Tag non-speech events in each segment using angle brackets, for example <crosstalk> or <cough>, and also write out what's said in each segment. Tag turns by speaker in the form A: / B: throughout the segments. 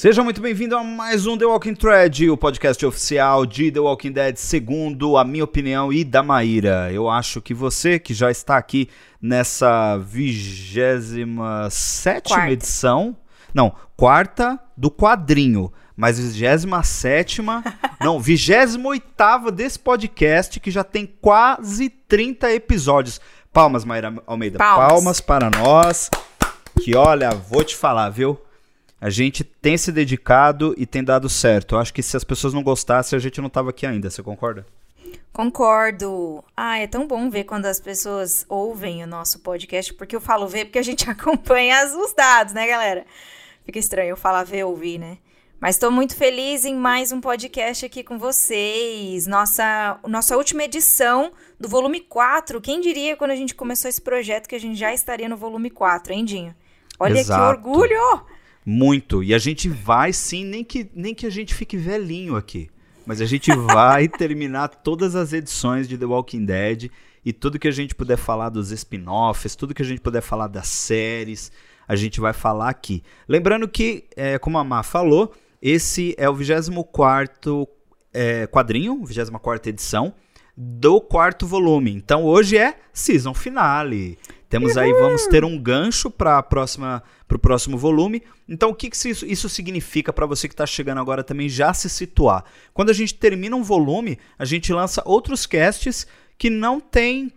A: Seja muito bem-vindo a mais um The Walking Thread, o podcast oficial de The Walking Dead, segundo a minha opinião e da Maíra. Eu acho que você que já está aqui nessa 27 edição, não, quarta do quadrinho, mas 27 <laughs> não, 28 desse podcast que já tem quase 30 episódios. Palmas, Maíra Almeida.
B: Palmas.
A: Palmas para nós. Que olha, vou te falar, viu? A gente tem se dedicado e tem dado certo. Eu acho que se as pessoas não gostassem, a gente não tava aqui ainda. Você concorda?
B: Concordo. Ah, é tão bom ver quando as pessoas ouvem o nosso podcast, porque eu falo ver porque a gente <laughs> acompanha os dados, né, galera? Fica estranho eu falar ver ouvir, né? Mas estou muito feliz em mais um podcast aqui com vocês. Nossa, nossa última edição do volume 4. Quem diria quando a gente começou esse projeto que a gente já estaria no volume 4, hein, Dinho? Olha
A: Exato.
B: que orgulho!
A: Muito. E a gente vai sim, nem que, nem que a gente fique velhinho aqui. Mas a gente vai <laughs> terminar todas as edições de The Walking Dead e tudo que a gente puder falar dos spin-offs, tudo que a gente puder falar das séries, a gente vai falar aqui. Lembrando que, é, como a Má falou, esse é o 24 é, quadrinho, 24 edição do quarto volume. Então hoje é season finale. Temos aí, vamos ter um gancho para próxima para o próximo volume. Então, o que, que isso, isso significa para você que está chegando agora também já se situar? Quando a gente termina um volume, a gente lança outros casts que não tem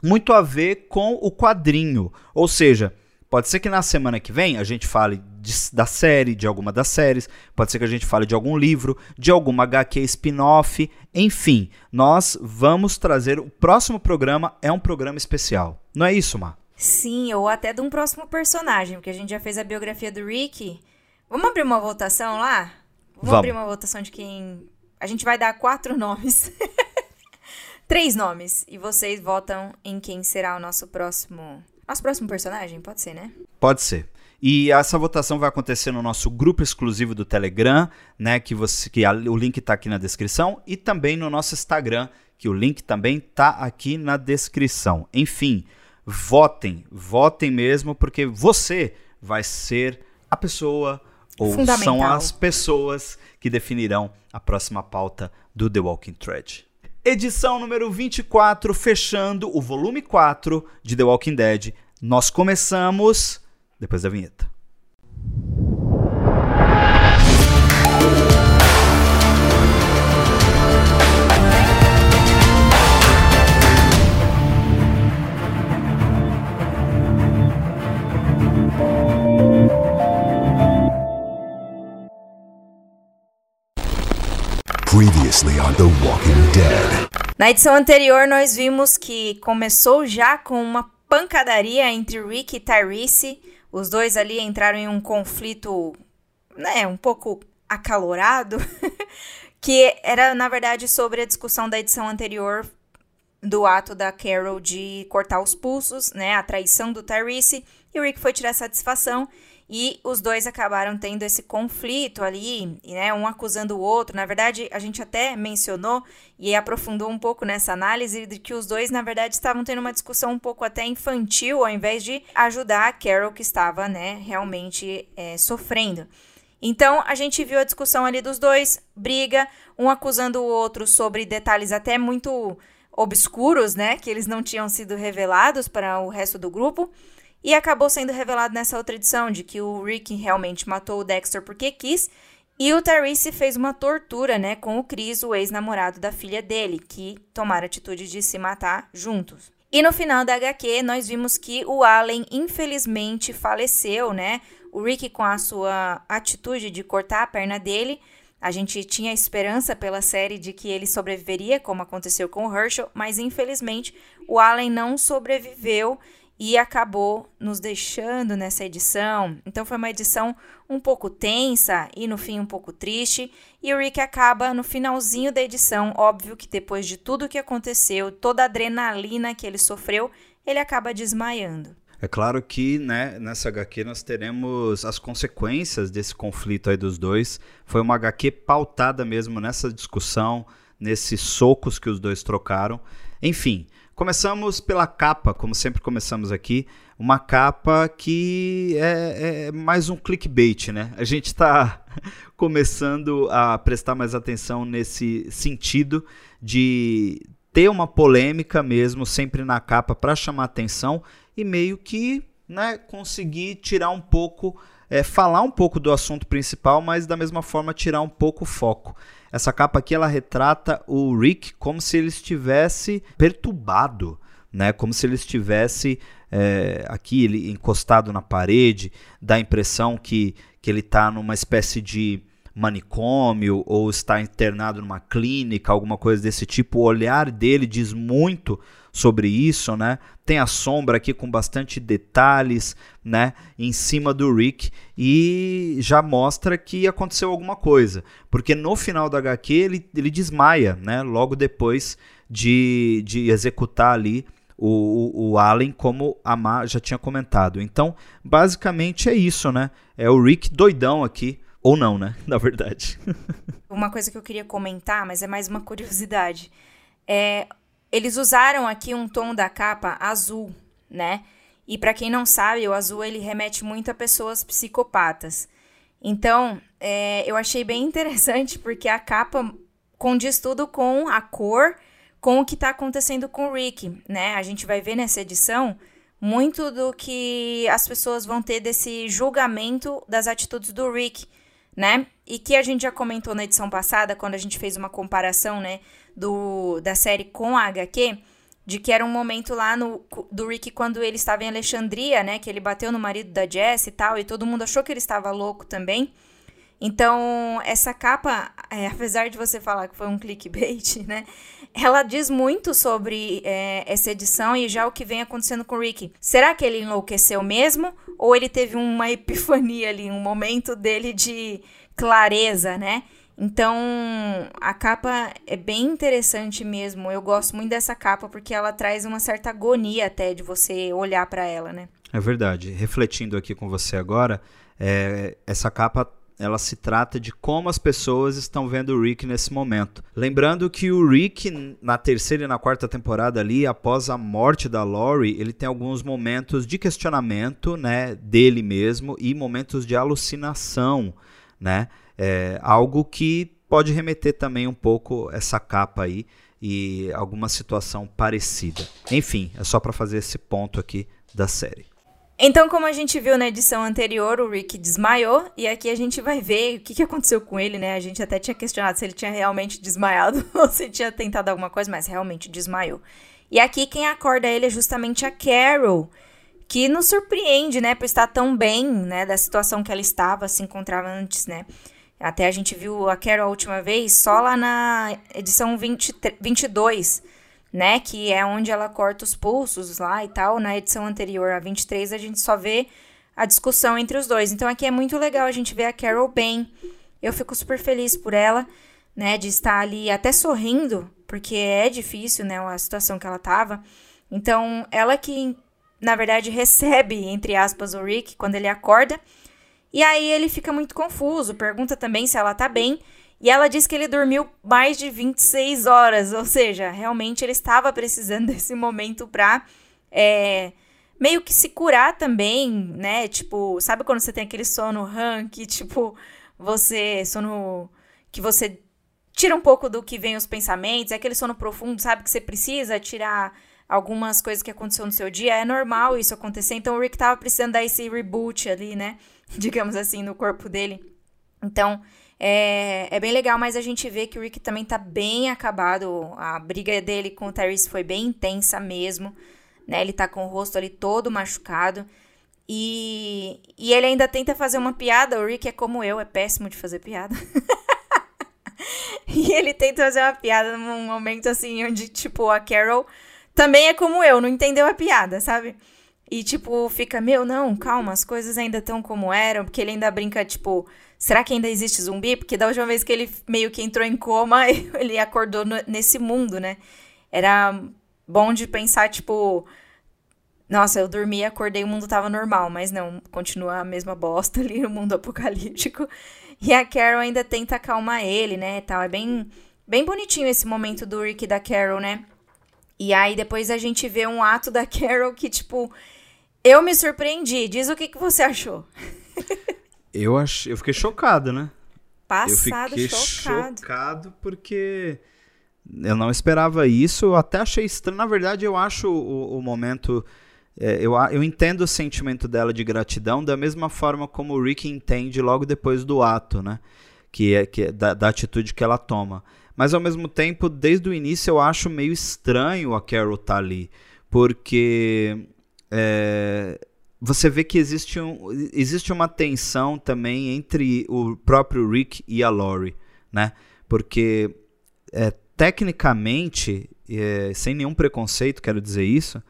A: muito a ver com o quadrinho. Ou seja, pode ser que na semana que vem a gente fale de, da série, de alguma das séries, pode ser que a gente fale de algum livro, de alguma HQ spin-off, enfim, nós vamos trazer. O próximo programa é um programa especial. Não é isso, Mar?
B: Sim, ou até de um próximo personagem, porque a gente já fez a biografia do Rick. Vamos abrir uma votação lá? Vamos,
A: Vamos.
B: abrir uma votação de quem. A gente vai dar quatro <laughs> nomes. Três nomes. E vocês votam em quem será o nosso próximo. Nosso próximo personagem? Pode ser, né?
A: Pode ser. E essa votação vai acontecer no nosso grupo exclusivo do Telegram, né? Que você, que a, o link está aqui na descrição, e também no nosso Instagram, que o link também está aqui na descrição. Enfim, votem, votem mesmo, porque você vai ser a pessoa ou são as pessoas que definirão a próxima pauta do The Walking Thread. Edição número 24, fechando o volume 4 de The Walking Dead. Nós começamos depois da vinheta.
C: Previously on The Walking Dead.
B: Na edição anterior, nós vimos que começou já com uma pancadaria entre Rick e Tyrese. Os dois ali entraram em um conflito, né, um pouco acalorado, <laughs> que era, na verdade, sobre a discussão da edição anterior do ato da Carol de cortar os pulsos, né, a traição do Tyrese, e o Rick foi tirar satisfação e os dois acabaram tendo esse conflito ali, né, um acusando o outro. Na verdade, a gente até mencionou e aprofundou um pouco nessa análise de que os dois, na verdade, estavam tendo uma discussão um pouco até infantil, ao invés de ajudar a Carol, que estava, né, realmente é, sofrendo. Então, a gente viu a discussão ali dos dois, briga, um acusando o outro sobre detalhes até muito obscuros, né, que eles não tinham sido revelados para o resto do grupo. E acabou sendo revelado nessa outra edição de que o Rick realmente matou o Dexter porque quis. E o Tyrese fez uma tortura, né, com o Chris, o ex-namorado da filha dele, que tomaram atitude de se matar juntos. E no final da HQ, nós vimos que o Allen, infelizmente, faleceu, né? O Rick, com a sua atitude de cortar a perna dele, a gente tinha esperança pela série de que ele sobreviveria, como aconteceu com o Herschel, mas infelizmente o Allen não sobreviveu e acabou nos deixando nessa edição. Então foi uma edição um pouco tensa e no fim um pouco triste. E o Rick acaba no finalzinho da edição, óbvio que depois de tudo que aconteceu, toda a adrenalina que ele sofreu, ele acaba desmaiando.
A: É claro que né, nessa HQ nós teremos as consequências desse conflito aí dos dois. Foi uma HQ pautada mesmo nessa discussão, nesses socos que os dois trocaram. Enfim, Começamos pela capa, como sempre começamos aqui. uma capa que é, é mais um clickbait, né? A gente está <laughs> começando a prestar mais atenção nesse sentido de ter uma polêmica mesmo sempre na capa para chamar atenção e meio que né, conseguir tirar um pouco, é, falar um pouco do assunto principal, mas da mesma forma tirar um pouco o foco. Essa capa aqui ela retrata o Rick como se ele estivesse perturbado, né? Como se ele estivesse é, aqui ele encostado na parede, dá a impressão que, que ele está numa espécie de manicômio ou está internado numa clínica, alguma coisa desse tipo. O olhar dele diz muito sobre isso, né? Tem a sombra aqui com bastante detalhes, né, em cima do Rick e já mostra que aconteceu alguma coisa, porque no final da HQ ele, ele desmaia, né, logo depois de, de executar ali o, o, Allen, como a Ma já tinha comentado. Então, basicamente é isso, né? É o Rick doidão aqui, ou não, né? <laughs> Na verdade.
B: uma coisa que eu queria comentar, mas é mais uma curiosidade. É, eles usaram aqui um tom da capa azul, né? E para quem não sabe, o azul ele remete muito a pessoas psicopatas. Então, é, eu achei bem <laughs> interessante porque a capa condiz tudo com a cor, com o que está acontecendo com o Rick, né? A gente vai ver nessa edição muito do que as pessoas vão ter desse julgamento das atitudes do Rick, né? E que a gente já comentou na edição passada, quando a gente fez uma comparação, né, do, da série com a HQ, de que era um momento lá no, do Rick quando ele estava em Alexandria, né, que ele bateu no marido da Jess e tal, e todo mundo achou que ele estava louco também. Então, essa capa, é, <laughs> apesar de você falar que foi um clickbait, <laughs> né? Ela diz muito sobre é, essa edição e já o que vem acontecendo com o Rick. Será que ele enlouqueceu mesmo? Ou ele teve uma <laughs> epifania ali, um momento dele de clareza, né? Então, a capa é bem interessante mesmo. Eu gosto muito dessa capa porque ela traz uma certa agonia até de você olhar para ela, né?
A: É verdade. Refletindo aqui com você agora, é, essa capa ela se trata de como as pessoas estão vendo o Rick nesse momento. Lembrando que o Rick, na terceira e na quarta temporada ali, após a morte da Lori, ele tem alguns momentos de questionamento, né, dele mesmo e momentos de alucinação, né? É, algo que pode remeter também um pouco essa capa aí e alguma situação parecida. Enfim, é só para fazer esse ponto aqui da série.
B: Então, como a gente viu na edição anterior, o Rick desmaiou, e aqui a gente vai ver o que, que aconteceu com ele, né? A gente até tinha questionado se ele tinha realmente desmaiado <laughs> ou se tinha tentado alguma coisa, mas realmente desmaiou. E aqui quem acorda ele é justamente a Carol, que nos surpreende, né, por estar tão bem, né, da situação que ela estava, se encontrava antes, né? Até a gente viu a Carol a última vez só lá na edição 20, 22, né? Que é onde ela corta os pulsos lá e tal. Na edição anterior, a 23, a gente só vê a discussão entre os dois. Então aqui é muito legal a gente ver a Carol bem. Eu fico super feliz por ela, né? De estar ali até sorrindo, porque é difícil, né? A situação que ela tava. Então, ela que, na verdade, <laughs> recebe, entre aspas, o Rick quando ele acorda. E aí ele fica muito confuso, pergunta também se ela tá bem. E ela diz que ele dormiu mais de 26 horas, ou seja, realmente ele estava precisando <laughs> desse momento pra é, meio que se curar também, né? Tipo, sabe quando você tem aquele sono que, <laughs> tipo, você. sono. que você tira um pouco do que vem os pensamentos, é aquele sono profundo, sabe? Que você precisa tirar algumas coisas que aconteceu no seu dia. É normal isso acontecer. Então o Rick tava precisando dar esse reboot ali, né? <laughs> Digamos assim, no corpo dele. Então. É, é bem legal, mas a gente vê que o Rick também tá bem acabado. A briga dele com o Tyrese foi bem intensa mesmo. Né? Ele tá com o rosto ali todo machucado. E, e ele ainda tenta fazer uma piada. O Rick é como eu, é péssimo de fazer piada. <laughs> e ele tenta fazer uma piada num momento assim, onde, tipo, a Carol também é como eu, não entendeu a piada, sabe? E, tipo, fica, meu, não, calma, as coisas ainda estão como eram, porque ele ainda brinca, tipo, será que ainda existe zumbi? Porque da última vez que ele meio que entrou em coma, <laughs> ele acordou no, nesse mundo, né? Era bom de pensar, tipo, nossa, eu dormi, acordei, o mundo tava normal, mas não, continua a mesma bosta <laughs> ali no mundo apocalíptico. E a Carol ainda tenta acalmar ele, né, tal. É bem, bem bonitinho esse momento do Rick e da Carol, né? E aí depois a gente vê um ato da <laughs> Carol que, tipo, Eu me surpreendi. Diz o que, que você achou. <laughs>
A: eu, ach... eu fiquei chocado, né?
B: Passado,
A: eu fiquei
B: chocado.
A: chocado porque eu não esperava isso. Eu até achei estranho. Na verdade, eu acho o, o momento. É, eu, eu entendo o sentimento dela de gratidão da mesma forma como o Rick entende logo depois do ato, né? Que é, que é da, da atitude que ela toma. Mas ao mesmo tempo, desde o início, eu acho meio estranho a Carol estar tá ali. Porque é, você vê que existe, um, existe uma tensão também entre o próprio Rick e a Lori, né? Porque é, tecnicamente, é, sem nenhum preconceito, quero dizer isso,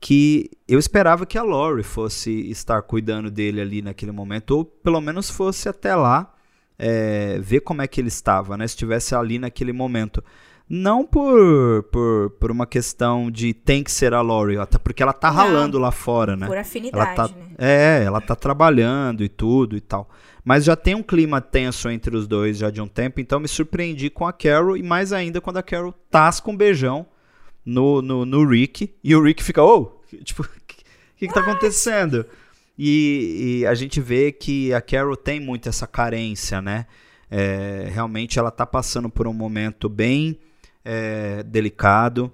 A: que eu esperava que a Lori fosse estar cuidando dele ali naquele momento, ou pelo menos fosse até lá é, ver como é que ele estava, né? Estivesse ali naquele momento. Não por, por, por uma questão de tem que ser a Lori, até porque ela tá Não, ralando lá fora, né?
B: Por afinidade,
A: ela tá,
B: né?
A: É, ela tá trabalhando e tudo e tal. Mas já tem um clima tenso entre os dois já de um tempo, então me surpreendi com a Carol e mais ainda quando a Carol tasca um beijão no, no, no Rick e o Rick fica, ô, oh! tipo, o <laughs> que, que, que tá acontecendo? E, e, a gente vê que a Carol tem muito essa carência, né? É, realmente ela tá passando por um momento bem é, delicado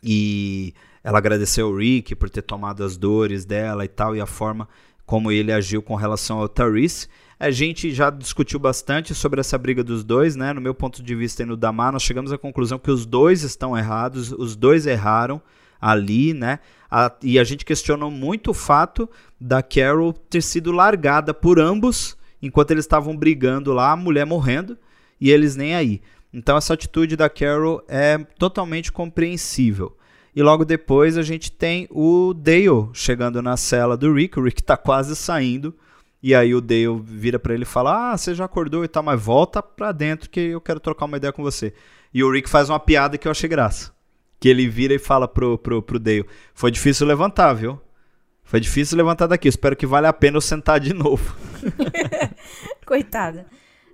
A: e ela agradeceu o Rick por ter tomado as dores dela e tal, e a forma como ele agiu com relação ao Therese. A gente já discutiu bastante sobre essa briga dos dois, né? No meu ponto de vista e no Damar, nós chegamos à conclusão que os dois estão errados, os dois erraram ali, né? A, e a gente questionou muito o fato da Carol ter sido largada por ambos enquanto eles estavam brigando lá, a mulher morrendo e eles nem aí. Então essa atitude da Carol é totalmente compreensível. E logo depois a gente tem o Dale chegando na cela do Rick. O Rick tá quase saindo. E aí o Dale vira para ele e fala: Ah, você já acordou e tal, mas volta pra dentro que eu quero trocar uma ideia com você. E o Rick faz uma piada que eu achei graça. Que ele vira e fala pro, pro, pro Dale: Foi difícil levantar, viu? Foi difícil levantar daqui. Espero que valha a pena eu sentar de novo. <laughs>
B: Coitada.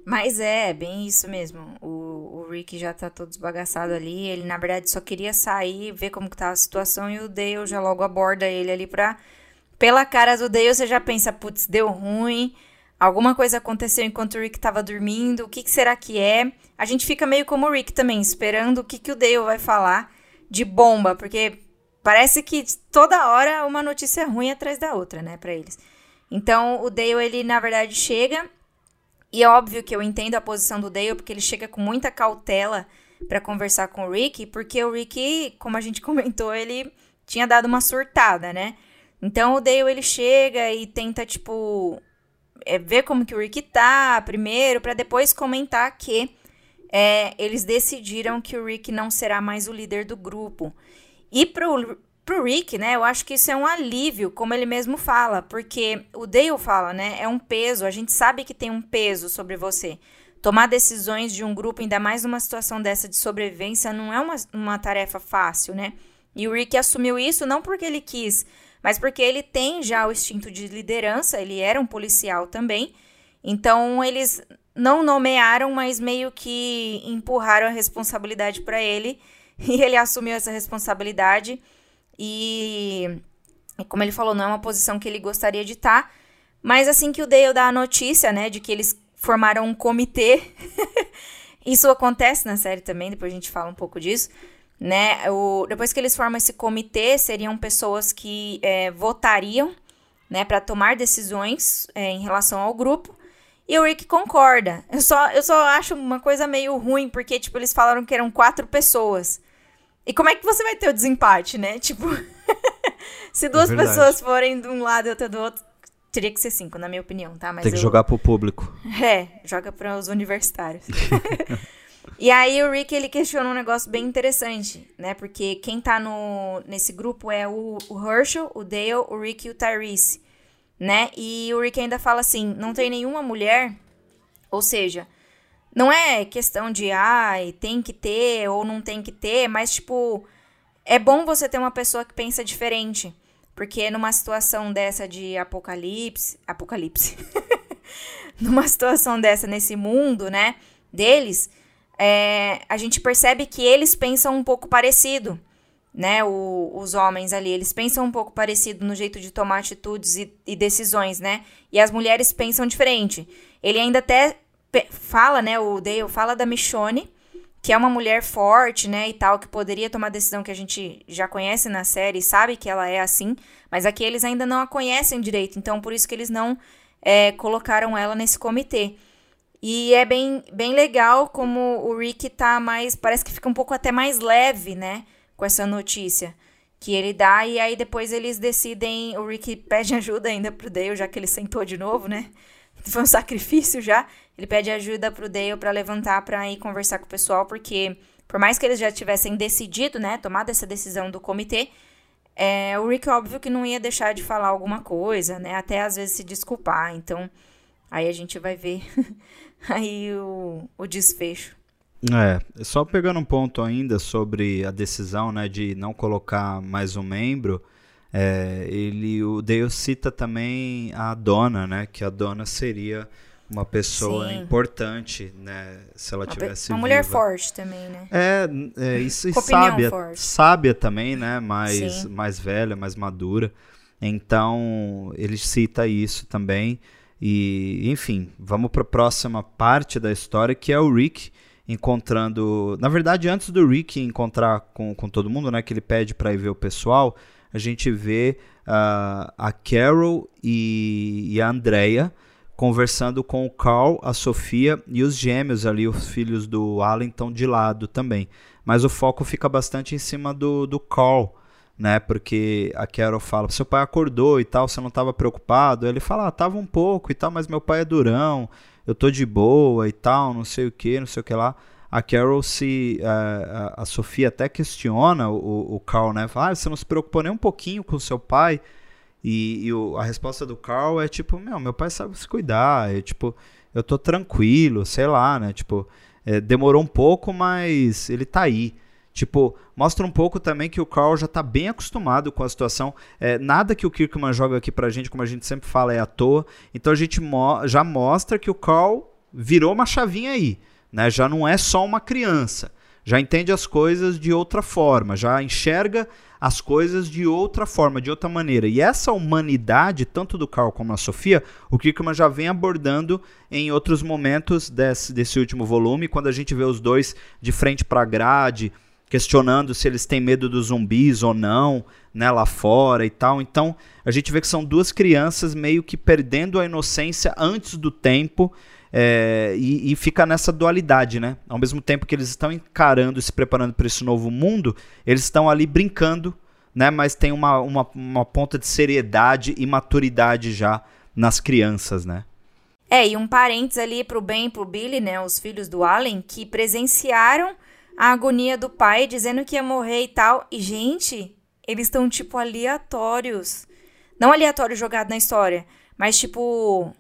B: Mas é, bem isso mesmo. O, o Rick já tá todo esbagaçado ali. Ele, na verdade, só queria sair, ver como que tá a situação. E o Dale já logo aborda ele ali pra... Pela cara do Dale, você já pensa, putz, deu ruim. Alguma coisa aconteceu enquanto o Rick tava dormindo. O que, que será que é? A gente fica meio como o Rick também, esperando o que, que o Dale vai falar de bomba. Porque parece que toda hora uma notícia ruim atrás da outra, né, pra eles. Então, o Dale, ele, na verdade, chega e é óbvio que eu entendo a posição do Dale, porque ele chega com muita cautela para conversar com o Rick, porque o Rick, como a gente <laughs> comentou, ele tinha dado uma surtada, né? Então o Dale ele chega e tenta tipo é, ver como que o Rick tá primeiro, para depois comentar que é, eles decidiram que o Rick não será mais o líder do grupo. E pro, pro Rick, né, eu acho que isso é um alívio, como ele mesmo fala, porque o Dale fala, né, é um peso, a gente sabe que tem um peso sobre você. Tomar decisões de um grupo, ainda mais numa situação dessa de sobrevivência, não é uma, uma tarefa fácil, né? E o Rick assumiu isso não porque ele quis, mas porque ele tem já o instinto de liderança, ele era um policial também. Então eles não nomearam, mas meio que empurraram a responsabilidade para ele, <laughs> e ele assumiu essa responsabilidade. E, como ele falou, não é uma posição que ele gostaria de estar. Tá, mas assim que o Dale dá a notícia, né, de que eles formaram um comitê, <laughs> isso acontece na série também, depois a gente fala um pouco disso, né? O, depois que eles formam esse comitê, seriam pessoas que é, votariam, né, para tomar decisões é, em relação ao grupo. E o Rick concorda. Eu só, eu só acho uma coisa meio ruim, porque, tipo, eles falaram que eram quatro pessoas. E como é que você vai ter o desempate, né? Tipo, <laughs> se duas é pessoas forem de um lado e outra do outro, teria que ser cinco, na minha opinião, tá?
A: Mas Tem que eu... jogar pro público. <laughs>
B: É, joga para os universitários. <laughs> e aí o Rick, ele questiona um negócio bem interessante, né? Porque quem tá no, nesse grupo é o, o Herschel, o Dale, o Rick e o Tyrese, né? E o Rick ainda fala assim, não tem nenhuma mulher, ou seja, não é questão de, ai, ah, tem que ter ou não tem que ter, mas, tipo, é bom você ter uma pessoa que pensa diferente. Porque numa situação dessa de apocalipse. Apocalipse. <laughs> numa situação dessa nesse mundo, né? Deles, é, a gente percebe que eles pensam um pouco parecido. né, o, os homens ali, eles pensam um pouco parecido no jeito de tomar atitudes e, e decisões, né? E as mulheres pensam diferente. Ele ainda até fala, né, o Dale fala da Michonne, que é uma mulher forte, né, e tal, que poderia tomar decisão que a gente já conhece na série, sabe que ela é assim, mas aqui eles ainda não a conhecem direito, então por isso que eles não é, colocaram ela nesse comitê. E é bem, bem legal como o Rick tá mais. Parece que fica um pouco até mais leve, né? Com essa notícia que ele dá. E aí depois eles decidem. O Rick pede <laughs> ajuda ainda pro Dale, já que ele sentou de novo, né? Foi um sacrifício já. Ele pede ajuda pro Dale para levantar para ir conversar com o pessoal, porque por mais que eles já tivessem decidido, né? Tomado essa decisão do comitê. É, o Rick, óbvio que não ia deixar de falar alguma coisa, né? Até às vezes se desculpar. Então, aí a gente vai ver <laughs> aí o, o desfecho.
A: É, só pegando um ponto ainda sobre a decisão né, de não colocar mais um membro, é, ele, o Dale cita também a dona, né? Que a dona seria uma pessoa Sim. importante, né? Se ela uma tivesse
B: Uma
A: viva.
B: mulher forte também, né?
A: É, é isso e sábia, forte. sábia também, né? Mais, mais velha, mais madura. Então, ele cita isso também. E, enfim, vamos para a próxima parte da história, que é o Rick encontrando. Na verdade, antes do Rick encontrar com, com todo mundo, né? Que ele pede para ir ver o pessoal, a gente vê uh, a Carol e, e a Andrea conversando com o Carl, a Sofia e os gêmeos ali, os filhos do Alan, estão de lado também. Mas o foco fica bastante em cima do, do Carl né? Porque a Carol fala, seu pai acordou e tal, você não estava preocupado? Ele fala, ah, tava um pouco e tal, mas meu pai é durão, eu tô de boa e tal, não sei o que, não sei o que lá. A Carol se. Uh, a Sofia até questiona o, o Carl, né? Fala, ah, você não se preocupou nem um pouquinho com seu pai? E, e o, a resposta do Carl é tipo, meu, meu pai sabe se cuidar, é, tipo, eu tô tranquilo, sei lá, né? Tipo, é, demorou um pouco, mas ele tá aí. Tipo, mostra um pouco também que o Carl já está bem acostumado com a situação. É, nada que o Kirkman joga aqui pra gente, como a gente sempre fala, é à toa. Então a gente mo já mostra que o Carl virou uma chavinha aí. Né? Já não é só uma criança. Já entende as coisas de outra forma. Já enxerga as coisas de outra forma, de outra maneira. E essa humanidade, tanto do Carl como da Sofia, o Kirkman já vem abordando em outros momentos desse, desse último volume, quando a gente vê os dois de frente para a grade questionando se eles têm medo dos zumbis ou não, né, lá fora e tal. Então, a gente vê que são duas crianças meio que perdendo a inocência antes do tempo é, e, e, fica nessa dualidade, né? Ao mesmo tempo que eles estão encarando e se preparando para esse novo mundo, eles estão ali brincando, né? Mas tem uma, uma, uma ponta de seriedade e maturidade já nas crianças, né?
B: É, e um parênteses ali pro Ben e pro Billy, né? Os filhos do Allen, que presenciaram a agonia do pai dizendo que ia morrer e tal. E, gente, eles estão, tipo, aleatórios. Não aleatório jogado na história, mas, tipo,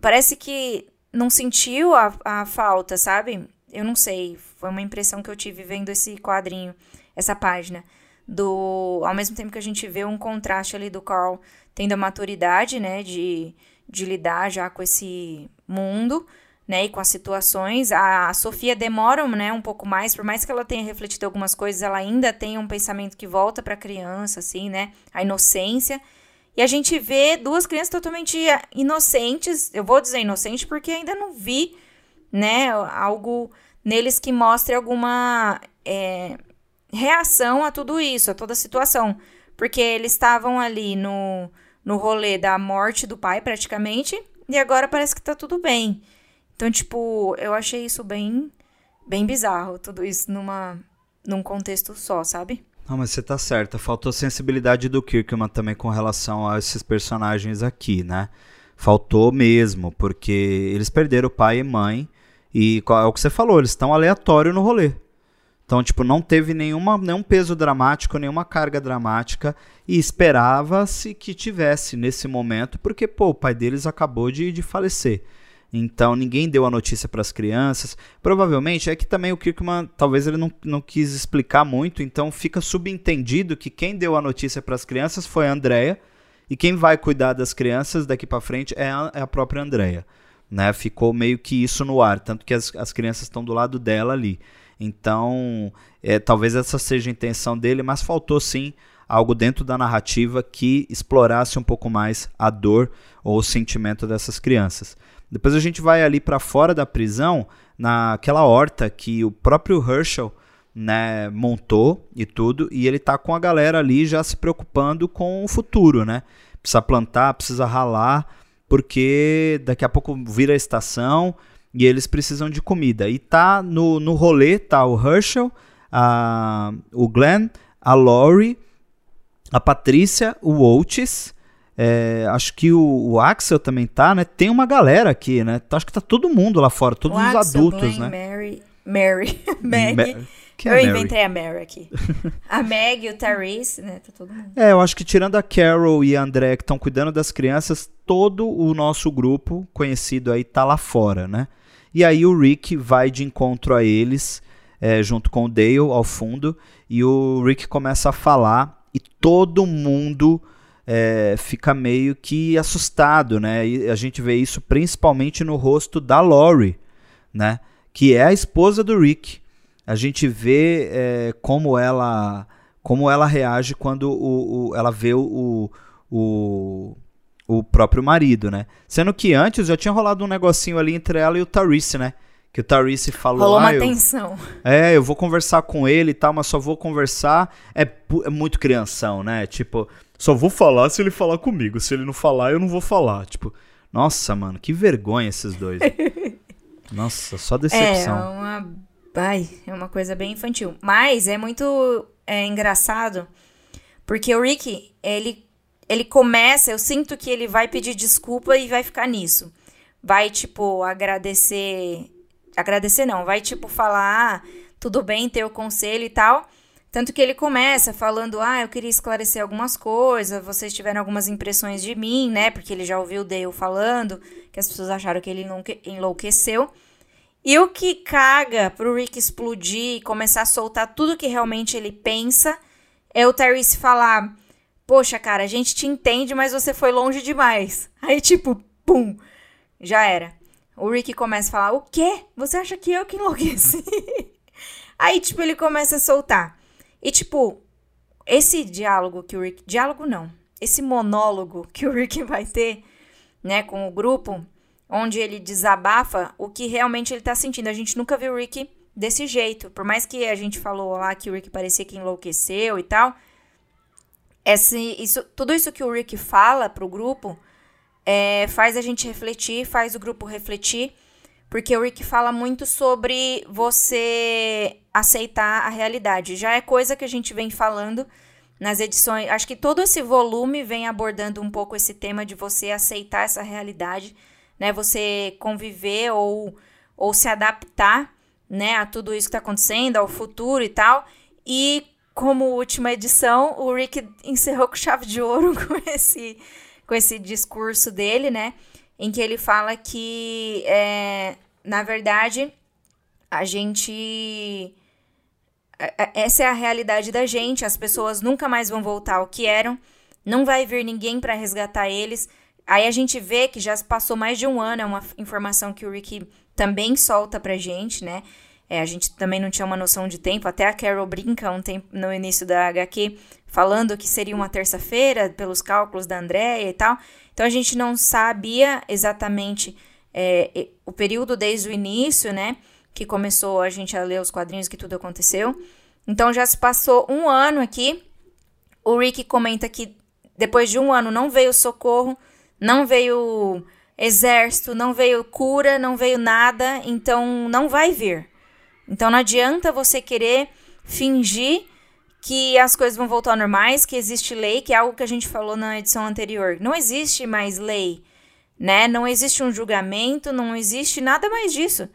B: parece que não sentiu a, a falta, sabe? Eu não sei. Foi uma impressão que eu tive vendo esse quadrinho, essa página. Do. Ao mesmo tempo que a gente vê um contraste ali do Carl tendo a maturidade, né, de, de lidar já com esse mundo né, e com as situações. A, Sofia demora, né, um pouco mais, por mais que ela tenha refletido algumas coisas, ela ainda tem um pensamento que volta para a criança, assim, né, a inocência. E a gente vê duas crianças totalmente inocentes. Eu vou dizer inocente porque ainda não vi, né, algo neles que mostre alguma é, reação a tudo isso, a toda a situação. Porque eles estavam ali no, no rolê da morte do pai, praticamente, e agora parece que tá tudo bem. Então, tipo, eu achei isso bem, bem bizarro, tudo isso numa, num contexto só, sabe?
A: Não, mas você tá certa. Faltou sensibilidade do Kirkman também com relação a esses personagens aqui, né? Faltou mesmo, porque eles perderam pai e mãe. E é o que você falou, eles estão aleatório no rolê. Então, tipo, não teve nenhuma, nenhum peso dramático, nenhuma carga dramática. E esperava-se que tivesse nesse momento, porque, pô, o pai deles acabou de, de falecer. Então ninguém deu a notícia para as crianças. Provavelmente é que também o Kirkman talvez ele não, não quis explicar muito, então fica subentendido que quem deu a notícia para as crianças foi a Andrea e quem vai cuidar das crianças daqui para frente é a, é a própria Andrea. Né? Ficou meio que isso no ar, tanto que as, as crianças estão do lado dela ali. Então, é, talvez essa seja a intenção dele, mas faltou sim algo dentro da narrativa que explorasse um pouco mais a dor ou o sentimento dessas crianças. Depois a gente vai ali para fora da prisão, naquela horta que o próprio Herschel né, montou e tudo, e ele tá com a galera ali já se preocupando com o futuro, né? Precisa plantar, precisa ralar, porque daqui a pouco vira a estação e eles precisam de comida. E tá no, no rolê, tá o Herschel, a, o Glenn, a Lori, a Patrícia, o Oates, é, acho que o, o, Axel também tá, né? Tem uma galera aqui, né? Acho que tá todo mundo lá fora, todos
B: o
A: os
B: Axel,
A: adultos,
B: Glenn,
A: né?
B: Mary, Mary, <laughs> Maggie.
A: Ma é
B: eu inventei a Mary aqui. <laughs> a Meg, o Therese, né? Tá todo mundo.
A: É, eu acho que tirando a Carol e a André que estão cuidando das crianças, todo o nosso grupo conhecido aí tá lá fora, né? E aí o Rick vai de encontro a eles, é, junto com o Dale ao fundo, e o Rick começa a falar e todo mundo é, fica meio que assustado, né? E a gente vê isso principalmente no rosto da Lori, né? Que é a esposa do Rick. A gente vê é, como ela como ela reage quando o, o ela vê o, o, o próprio marido, né? Sendo que antes já tinha rolado um negocinho ali entre ela e o Tarice, né? Que o Tarice falou,
B: Rolou uma
A: ah, eu,
B: tensão.
A: é, eu vou conversar com ele e tal, mas só vou conversar. É, é muito crianção, né? Tipo, só vou falar se ele falar comigo. Se ele não falar, eu não vou falar. Tipo, nossa, mano, que vergonha esses dois. <laughs> nossa, só
B: É,
A: decepção.
B: uma. Ai, é uma coisa bem infantil. Mas é muito é, engraçado. Porque o Rick, ele, ele começa, eu sinto que ele vai pedir desculpa e vai ficar nisso. Vai, tipo, agradecer. Agradecer não, vai, tipo, falar, ah, tudo bem ter o conselho e tal. Tanto que ele começa falando, ah, eu queria esclarecer algumas coisas, vocês tiveram algumas impressões de mim, né? Porque ele já ouviu o Dale falando, que as pessoas acharam que ele enlouque- enlouqueceu. E o que caga pro Rick explodir e começar a soltar tudo que realmente ele pensa é o Tyrese falar: Poxa, cara, a gente te entende, mas você foi longe demais. Aí, tipo, pum, já era. O Rick começa a falar: O quê? Você acha que eu que enlouqueci? <laughs> Aí, tipo, ele começa a soltar. E, tipo, esse diálogo que o Rick. Diálogo não. Esse monólogo que o Rick vai ter, né, com o grupo, onde ele desabafa o que realmente ele tá sentindo. A gente nunca viu o Rick desse jeito. Por mais que a gente falou lá que o Rick parecia que enlouqueceu e tal. Esse, isso, tudo isso que o Rick fala pro grupo é, faz a gente refletir, faz o grupo refletir. Porque o Rick fala muito sobre você aceitar a realidade. Já é coisa que a gente vem falando nas edições. Acho que todo esse volume vem abordando um pouco esse tema de você aceitar essa realidade, né? Você conviver ou, ou se adaptar, né, a tudo isso que está acontecendo, ao futuro e tal. E como última edição, o Rick <laughs> encerrou com chave de ouro <laughs> com esse, com esse discurso dele, né? Em que ele fala que, é, na verdade, a gente. a- a- Essa é a realidade da gente, as pessoas nunca mais vão voltar ao que eram, não vai vir ninguém para resgatar eles. Aí a gente vê que já passou mais de um ano, é uma informação que o Rick também solta pra gente, né? É, a gente também não tinha uma noção de tempo, até a Carol brinca um tempo no início da HQ, falando que seria uma terça-feira, pelos cálculos da Andréia e tal. Então a gente não sabia exatamente é, o período desde o início, né? Que começou a gente a ler os quadrinhos que tudo aconteceu. Então já se passou um ano aqui. O Rick comenta que depois de um ano não veio socorro, não veio exército, não veio cura, não veio nada, então não vai vir. Então não adianta você querer fingir que as coisas vão voltar normais, que existe lei, que é algo que a gente falou na edição anterior. Não existe mais lei, né? Não existe um julgamento, não existe nada mais disso.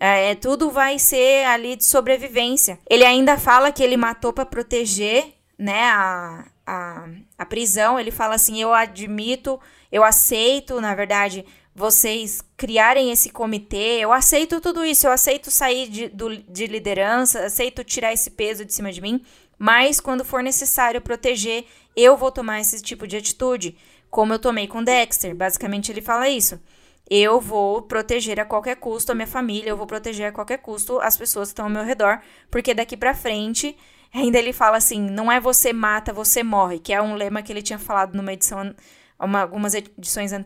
B: É, tudo vai ser ali de sobrevivência. Ele ainda fala que ele matou para proteger, né, a, a, a prisão. Ele fala assim: eu admito, eu aceito, na verdade, vocês criarem esse comitê, eu aceito tudo isso, eu aceito sair de, do, de liderança, aceito tirar esse peso de cima de mim, mas quando for necessário proteger, eu vou tomar esse tipo de atitude, como eu tomei com Dexter. Basicamente, ele fala isso. eu vou proteger a qualquer custo a minha família, eu vou proteger a qualquer custo as pessoas que estão ao meu redor, porque daqui para frente, ainda ele fala assim, não é você mata, você morre, que é um lema que ele tinha falado numa edição, uma, algumas edições uh,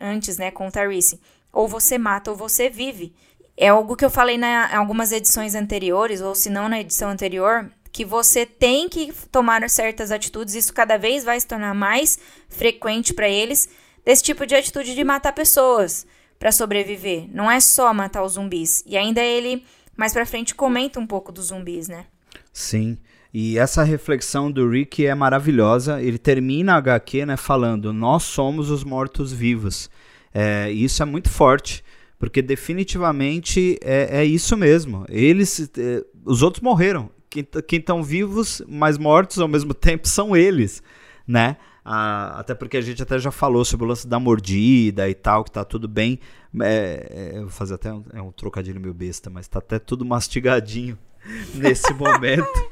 B: antes, né, com o Tyrese. Ou você mata ou você vive. É algo que eu falei na, em algumas edições anteriores, ou se não na edição anterior, que você tem que tomar certas atitudes, isso cada vez vai se tornar mais frequente para eles, desse tipo de atitude de matar pessoas para sobreviver. Não é só matar os zumbis. E ainda ele, mais pra frente, comenta um pouco dos zumbis, né?
A: Sim. E essa reflexão do Rick é maravilhosa. Ele termina a HQ né, falando: Nós somos os mortos-vivos. É, isso é muito forte, porque definitivamente é, é isso mesmo. Eles, é, os outros morreram. Quem estão vivos, mas mortos ao mesmo <laughs> tempo, são eles, né? Até porque a gente até já falou sobre o lance da mordida e tal, que tá tudo bem. É, é, vou fazer até um, é um trocadilho meio besta, mas tá até tudo mastigadinho <laughs> nesse momento.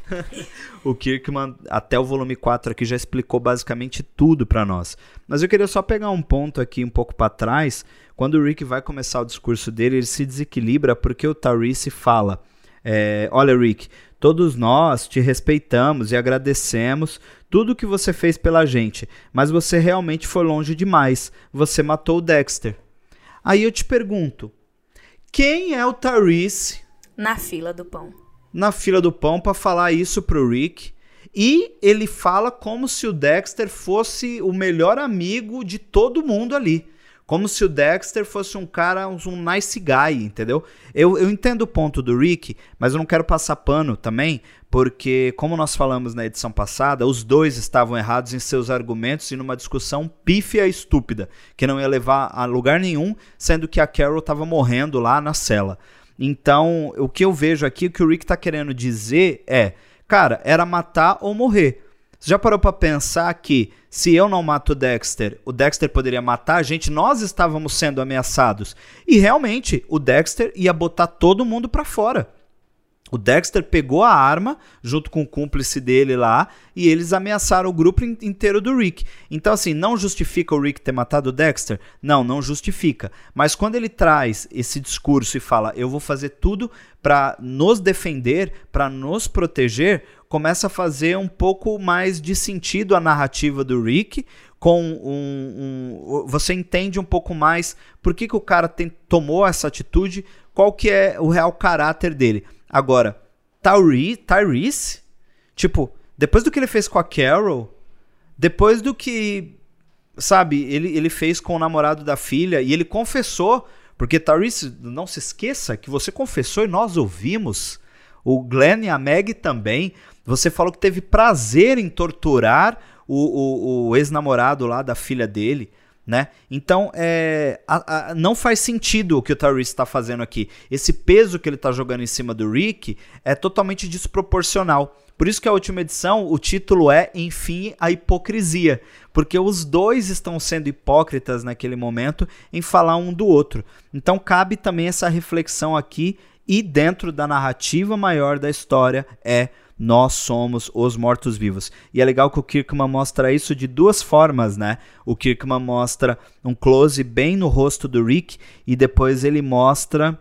A: o Kirkman, até o volume 4 aqui, já explicou basicamente tudo para nós. Mas eu queria só pegar um ponto aqui um pouco para trás. Quando o Rick vai começar o discurso dele, ele se desequilibra porque o Tarice fala: é, Olha, Rick, todos nós te respeitamos e agradecemos tudo que você fez pela gente, mas você realmente foi longe demais. Você matou o Dexter. Aí eu te pergunto: quem é o Tarice?
B: Na fila do pão
A: na fila do pão para falar isso pro Rick. E ele fala como se o Dexter fosse o melhor amigo de todo mundo ali. Como se o Dexter fosse um cara, um nice guy, entendeu? Eu, eu entendo o ponto do Rick, mas eu não quero passar pano também, porque, como nós falamos na edição passada, os dois estavam errados em seus argumentos e numa discussão pífia e estúpida, que não ia levar a lugar nenhum, sendo que a Carol estava morrendo lá na cela. Então, o que eu vejo aqui, o que o Rick tá querendo dizer é, cara, era matar ou morrer. Você já parou para pensar que se eu não mato o Dexter, o Dexter poderia matar a gente? Nós estávamos sendo ameaçados. E realmente, o Dexter ia botar todo mundo para fora. O Dexter pegou a arma junto com o cúmplice dele lá e eles ameaçaram o grupo inteiro do Rick. Então, assim, não justifica o Rick ter matado o Dexter? Não, não justifica. Mas quando ele traz esse discurso e fala, eu vou fazer tudo para nos defender, para nos proteger, começa a fazer um pouco mais de sentido a narrativa do Rick. Com um, um você entende um pouco mais por que, que o cara tem, tomou essa atitude, qual que é o real caráter dele. Agora, Tyrese, Tyrese, tipo, depois do que ele fez com a Carol, depois do que, sabe, ele, ele fez com o namorado da filha, e ele confessou, porque Tyrese, não se esqueça que você confessou e nós ouvimos, o Glenn e a Meg também, você falou que teve prazer em torturar o, o, o ex-namorado lá da filha dele né? Então, é, a, a, não faz sentido o que o Tyrese está fazendo aqui. Esse peso que ele está jogando em cima do Rick é totalmente desproporcional. Por isso que a última edição, o título é Enfim a Hipocrisia, porque os dois estão sendo hipócritas naquele momento em falar um do outro. Então cabe também essa reflexão aqui e dentro da narrativa maior da história é nós somos os mortos-vivos. E é legal que o Kirkman mostra isso de duas formas, né? O Kirkman mostra um close bem no rosto do Rick e depois ele mostra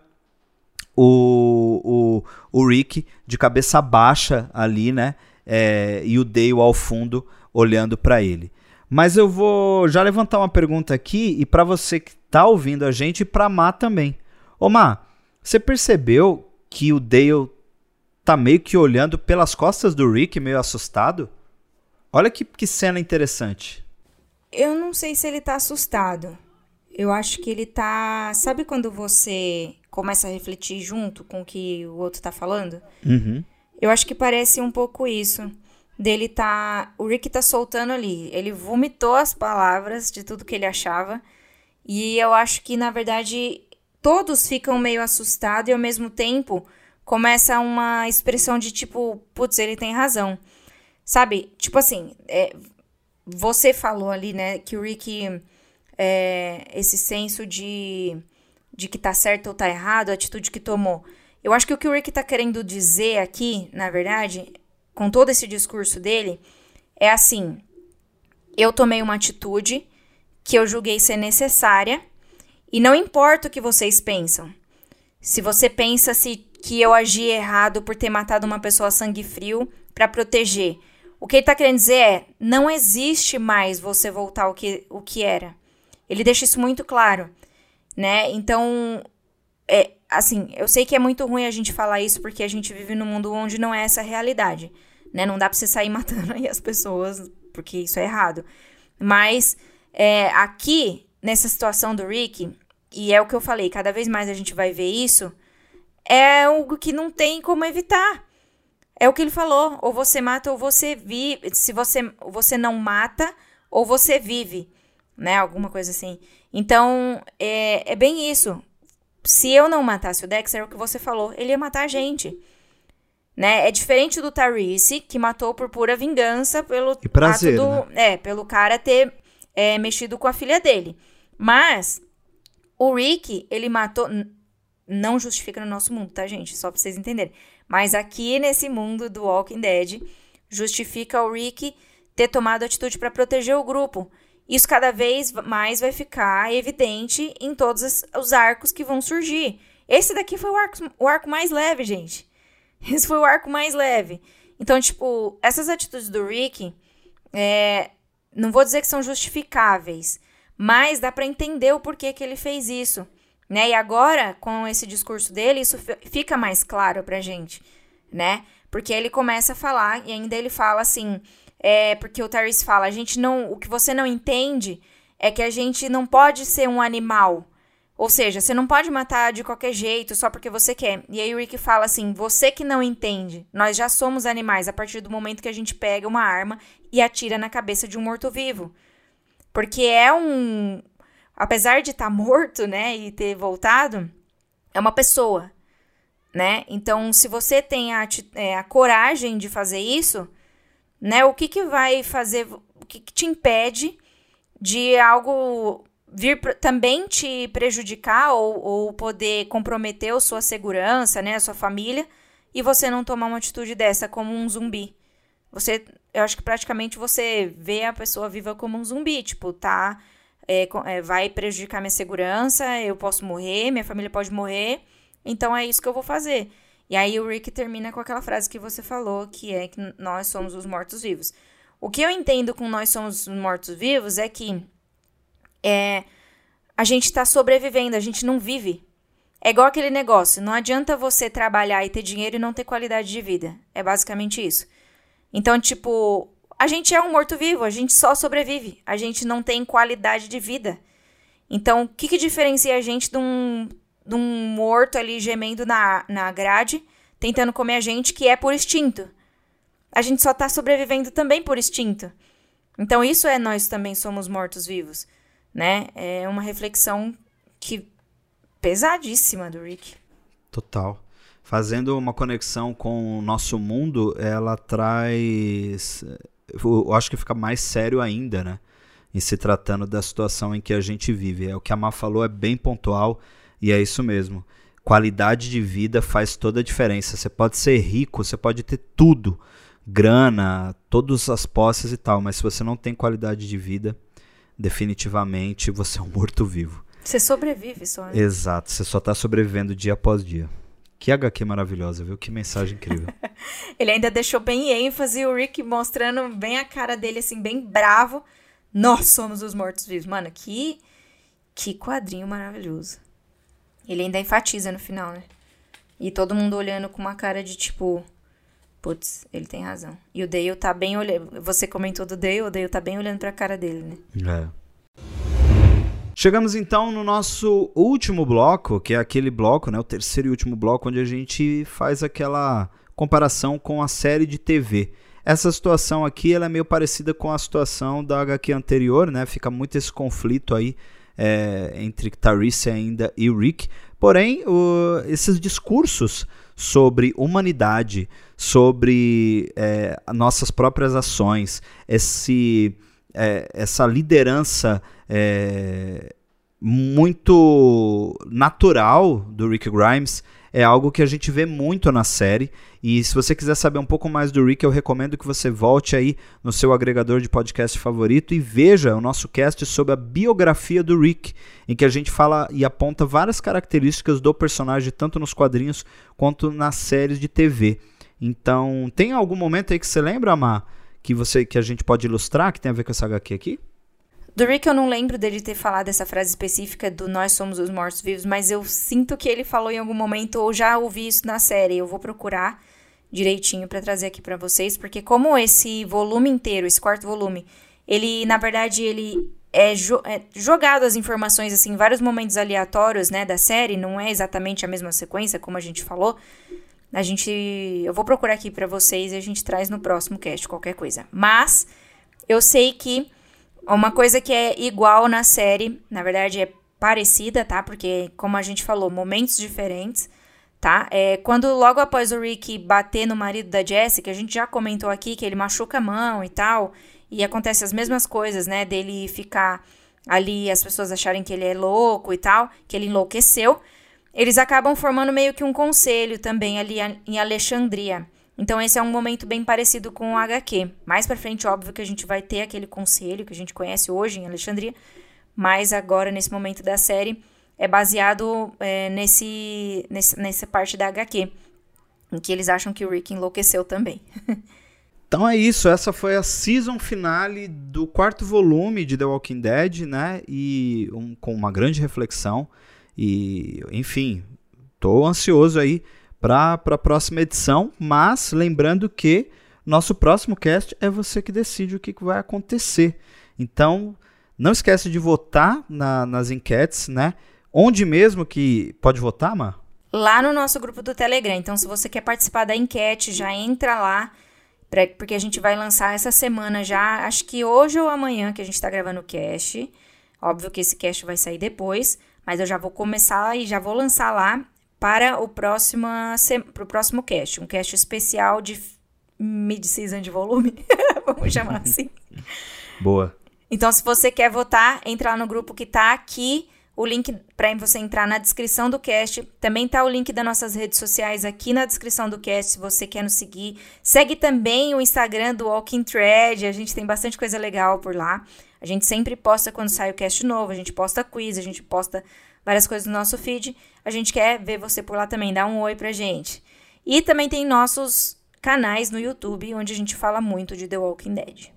A: o, o, o Rick de cabeça baixa ali, né? É, e o Dale ao fundo olhando para ele. Mas eu vou já levantar uma pergunta aqui e para você que tá ouvindo a gente e para Má também. Ô Má, você percebeu que o Dale tá meio que olhando pelas costas do Rick, meio assustado. Olha que, que cena interessante.
B: Eu não sei se ele tá assustado. Eu acho que ele tá. Sabe quando você começa a refletir junto com o que o outro tá falando?
A: Uhum.
B: Eu acho que parece um pouco isso. Dele tá. O Rick tá soltando ali. Ele vomitou as palavras de tudo que ele achava. E eu acho que, na verdade, todos ficam meio assustados e ao mesmo tempo começa uma expressão de tipo, putz, ele tem razão. Sabe? Tipo assim, é, você falou ali, né, que o Rick, é, esse senso de, de que tá certo ou tá errado, a atitude que tomou. Eu acho que o que o Rick tá querendo dizer aqui, na verdade, com todo esse discurso dele, é assim: eu tomei uma atitude que eu julguei ser necessária E não importa o que vocês pensam. Se você pensa se que eu agi errado por ter matado uma pessoa a sangue frio para proteger, o que ele tá querendo dizer é: não existe mais você voltar ao que, o que era. Ele deixa isso muito claro, né? Então, é, assim, eu sei que é muito ruim a gente falar isso porque a gente vive num mundo onde não é essa realidade, né? Não dá pra você sair <laughs> matando aí as pessoas porque isso é errado. Mas é, aqui, nessa situação do Rick, e é o que eu falei, cada vez mais a gente vai ver isso, é algo que não tem como evitar. É o que ele falou, ou você mata ou você vive, se você você não mata ou você vive, né? Alguma coisa assim. Então, é, é bem isso. Se eu não matasse o Dexter, é o que você falou, ele ia matar a gente. Né? É diferente do Tyrese, que matou por pura vingança pelo
A: e prazer,
B: do,
A: né?
B: é, pelo cara ter é, mexido com a filha dele. Mas o Rick, ele matou. Não justifica no nosso mundo, tá, gente? Só pra vocês entenderem. Mas aqui nesse mundo do Walking Dead, justifica o Rick ter tomado atitude para proteger o grupo. Isso cada vez mais vai ficar evidente em todos os arcos que vão surgir. Esse daqui foi o arco, o arco mais leve, gente. <laughs> Esse foi o arco mais leve. Então, tipo, essas atitudes do Rick, é, não vou dizer que são justificáveis, mas dá para entender o porquê que ele fez isso, né? E agora, com esse discurso dele, isso fica mais claro pra gente, né? Porque ele começa a falar e ainda ele fala assim, é, porque o Tyrese fala, a gente não, o que você não entende é que a gente não pode ser um animal. Ou seja, você não pode matar de qualquer jeito só porque você quer. E aí o Rick fala assim: você que não entende, nós já somos animais a partir do momento que a gente pega uma arma e atira na cabeça de um morto-vivo. Porque é um. Apesar de estar tá morto, né, e ter voltado, é uma pessoa, né? Então, se você tem a, é, a coragem de fazer isso, né, o que, que vai fazer. O que, que te impede de algo vir também te prejudicar ou, ou poder comprometer a sua segurança, né, a sua família, e você não tomar uma atitude dessa como um zumbi. Você, eu acho que praticamente você vê a pessoa viva como um zumbi, tipo, tá, é, é, vai prejudicar minha segurança, eu posso morrer, minha família pode morrer, então é isso que eu vou fazer. E aí o Rick termina com aquela frase que você falou, que é que nós somos os mortos-vivos. O que eu entendo com nós somos os mortos-vivos é que é, a gente está sobrevivendo, a gente não vive. É igual aquele negócio, não adianta você trabalhar e ter dinheiro e não ter qualidade de vida. É basicamente isso. Então, tipo, a gente é um morto-vivo, a gente só sobrevive, a gente não tem qualidade de vida. Então, o que, que diferencia a gente de um, de um morto ali gemendo na, na grade, tentando comer a gente, que é por instinto? A gente só tá sobrevivendo também por instinto. Então, isso é nós também somos mortos-vivos né? É uma reflexão que pesadíssima do Rick.
A: Total. Fazendo uma conexão com o nosso mundo, ela traz. Eu acho que fica mais sério ainda, né? Em se tratando da situação em que a gente vive. É o que a Má falou, é bem pontual e é isso mesmo. Qualidade de vida faz toda a diferença. Você pode ser rico, você pode ter tudo, grana, todas as posses e tal, mas se você não tem qualidade de vida, definitivamente você é um <laughs> morto-vivo.
B: Você sobrevive só. Né?
A: Exato, você só tá sobrevivendo dia após dia. Que HQ maravilhosa, viu? Que mensagem incrível. <laughs>
B: Ele ainda deixou bem ênfase, o Rick mostrando bem a cara dele, assim, bem bravo. Nós somos os mortos-vivos. Mano, que, que quadrinho maravilhoso. Ele ainda enfatiza no final, né? E todo mundo olhando com uma cara de tipo. Putz, ele tem razão. E o Dale tá bem olhando. Você comentou do Dale, o Dale tá bem olhando pra cara dele, né?
A: É. Chegamos então no nosso último bloco, que é aquele bloco, né, o terceiro e último bloco, onde a gente faz aquela comparação com a série de TV. Essa situação aqui ela é meio parecida com a situação da HQ anterior, né? Fica muito esse conflito aí é, entre Tarice ainda e Rick. Porém, o, esses discursos sobre humanidade, sobre é, nossas próprias ações, esse, é, essa liderança é, muito natural do Rick Grimes é algo que a gente vê muito na série. E se você quiser saber um pouco mais do Rick, eu recomendo que você volte aí no seu agregador de podcast favorito e veja o nosso cast sobre a biografia do Rick, em que a gente fala e aponta várias características do personagem, tanto nos quadrinhos quanto nas séries de TV. Então, tem algum momento aí que você lembra, Amar, que você que a gente pode ilustrar, que tem a ver com essa HQ aqui?
B: Do Rick eu não lembro dele ter falado essa frase específica do nós somos os mortos-vivos, mas eu sinto que ele falou em algum momento ou já ouvi isso na série. Eu vou procurar direitinho para trazer aqui para vocês, porque como esse volume inteiro, esse quarto volume, ele na verdade ele é, jo é jogado as informações assim em vários momentos aleatórios, né, da série, não é exatamente a mesma sequência como a gente falou. A gente eu vou procurar aqui para vocês e a gente traz no próximo cast qualquer coisa. Mas eu sei que uma coisa que é igual na série, na verdade é parecida, tá? Porque, como a gente falou, momentos diferentes, tá? É, quando logo após o Rick bater no marido da Jessica, a gente já comentou aqui que ele machuca a mão e tal, e acontece as mesmas coisas, né? Dele ficar ali, as pessoas acharem que ele é louco e tal, que ele enlouqueceu. Eles acabam formando meio que um conselho também ali em Alexandria. Então esse é um momento bem parecido com o HQ. Mais para frente, óbvio que a gente vai ter aquele conselho que a gente conhece hoje em Alexandria, mas agora nesse momento da série é baseado é, nesse, nesse nessa parte da HQ, em que eles acham que o Rick enlouqueceu também. <laughs>
A: Então é isso, essa foi a season finale do quarto volume de The Walking Dead, né? E um, com uma grande reflexão. E, enfim, tô ansioso aí para a próxima edição, mas lembrando que nosso próximo cast é você que decide o que, que vai acontecer. Então, não esquece de votar na, nas enquetes, né? Onde mesmo que pode votar, Má?
B: Lá no nosso grupo do Telegram. Então, se você quer participar da enquete, já entra lá, pra, porque a gente vai lançar essa semana já, acho que hoje ou amanhã que a gente está gravando o cast. Óbvio que esse cast vai sair depois, mas eu já vou começar e já vou lançar lá para o próximo, pro próximo cast, um cast especial de mid-season de volume, <laughs> vamos chamar <laughs> assim.
A: Boa.
B: Então, se você quer votar, entra lá no grupo que está aqui. O link para você entrar na descrição do cast. Também tá o link das nossas redes sociais aqui na descrição do cast, se você quer nos seguir. Segue também o Instagram do Walking Thread. A gente tem bastante coisa legal por lá. A gente sempre posta quando sai o cast novo, a gente posta quiz, a gente posta várias coisas no nosso feed. A gente quer ver você por lá também, dá um oi pra gente. E também tem nossos canais no YouTube, onde a gente fala muito de The Walking Dead.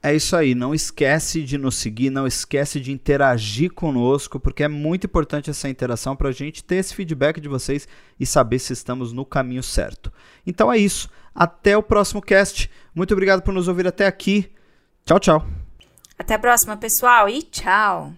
A: É isso aí, não esquece de nos seguir, não esquece de interagir conosco, porque é muito importante essa interação para a gente ter esse feedback de vocês e saber se estamos no caminho certo. Então é isso, até o próximo cast. Muito obrigado por nos ouvir até aqui. Tchau, tchau.
B: Até a próxima, pessoal, e tchau!